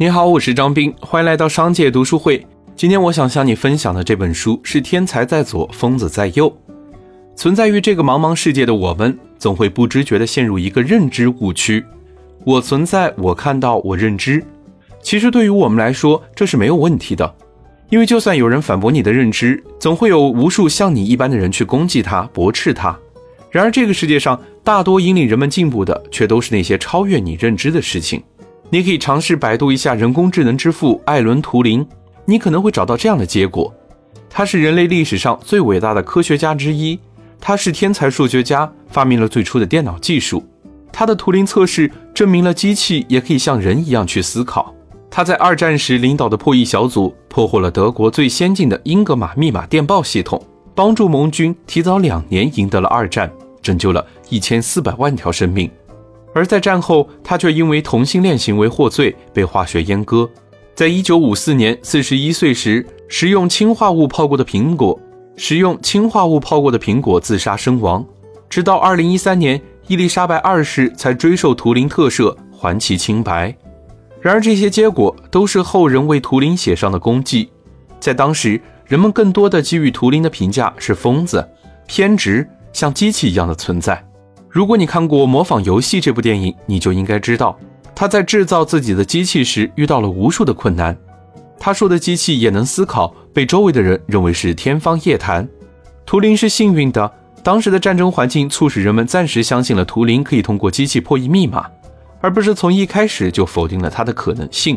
你好，我是张斌，欢迎来到商界读书会。今天我想向你分享的这本书是《天才在左，疯子在右》。存在于这个茫茫世界的我们，总会不知觉地陷入一个认知误区：我存在，我看到，我认知。其实对于我们来说，这是没有问题的，因为就算有人反驳你的认知，总会有无数像你一般的人去攻击他、驳斥他。然而，这个世界上大多引领人们进步的，却都是那些超越你认知的事情。你可以尝试百度一下人工智能之父艾伦·图灵，你可能会找到这样的结果：他是人类历史上最伟大的科学家之一，他是天才数学家，发明了最初的电脑技术。他的图灵测试证明了机器也可以像人一样去思考。他在二战时领导的破译小组破获了德国最先进的英格玛密码电报系统，帮助盟军提早两年赢得了二战，拯救了一千四百万条生命。而在战后，他却因为同性恋行为获罪，被化学阉割。在一九五四年，四十一岁时，食用氰化物泡过的苹果，食用氰化物泡过的苹果自杀身亡。直到二零一三年，伊丽莎白二世才追授图灵特赦，还其清白。然而，这些结果都是后人为图灵写上的功绩。在当时，人们更多的给予图灵的评价是疯子、偏执，像机器一样的存在。如果你看过《模仿游戏》这部电影，你就应该知道，他在制造自己的机器时遇到了无数的困难。他说的机器也能思考，被周围的人认为是天方夜谭。图灵是幸运的，当时的战争环境促使人们暂时相信了图灵可以通过机器破译密码，而不是从一开始就否定了它的可能性。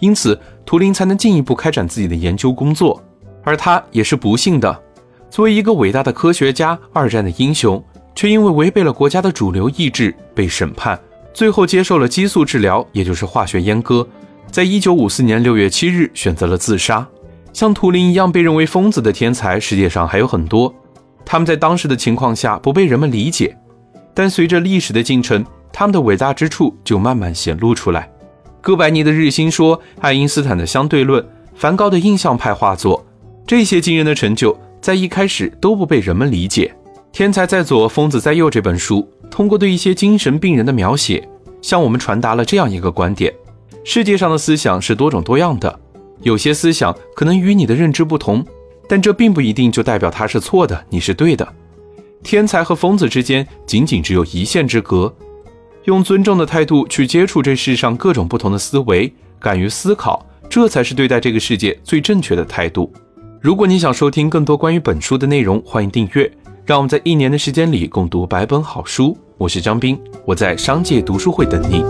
因此，图灵才能进一步开展自己的研究工作。而他也是不幸的，作为一个伟大的科学家，二战的英雄。却因为违背了国家的主流意志被审判，最后接受了激素治疗，也就是化学阉割。在一九五四年六月七日选择了自杀。像图灵一样被认为疯子的天才，世界上还有很多。他们在当时的情况下不被人们理解，但随着历史的进程，他们的伟大之处就慢慢显露出来。哥白尼的日心说，爱因斯坦的相对论，梵高的印象派画作，这些惊人的成就，在一开始都不被人们理解。天才在左，疯子在右。这本书通过对一些精神病人的描写，向我们传达了这样一个观点：世界上的思想是多种多样的，有些思想可能与你的认知不同，但这并不一定就代表它是错的，你是对的。天才和疯子之间仅仅只有一线之隔。用尊重的态度去接触这世上各种不同的思维，敢于思考，这才是对待这个世界最正确的态度。如果你想收听更多关于本书的内容，欢迎订阅。让我们在一年的时间里共读百本好书。我是张斌，我在商界读书会等你。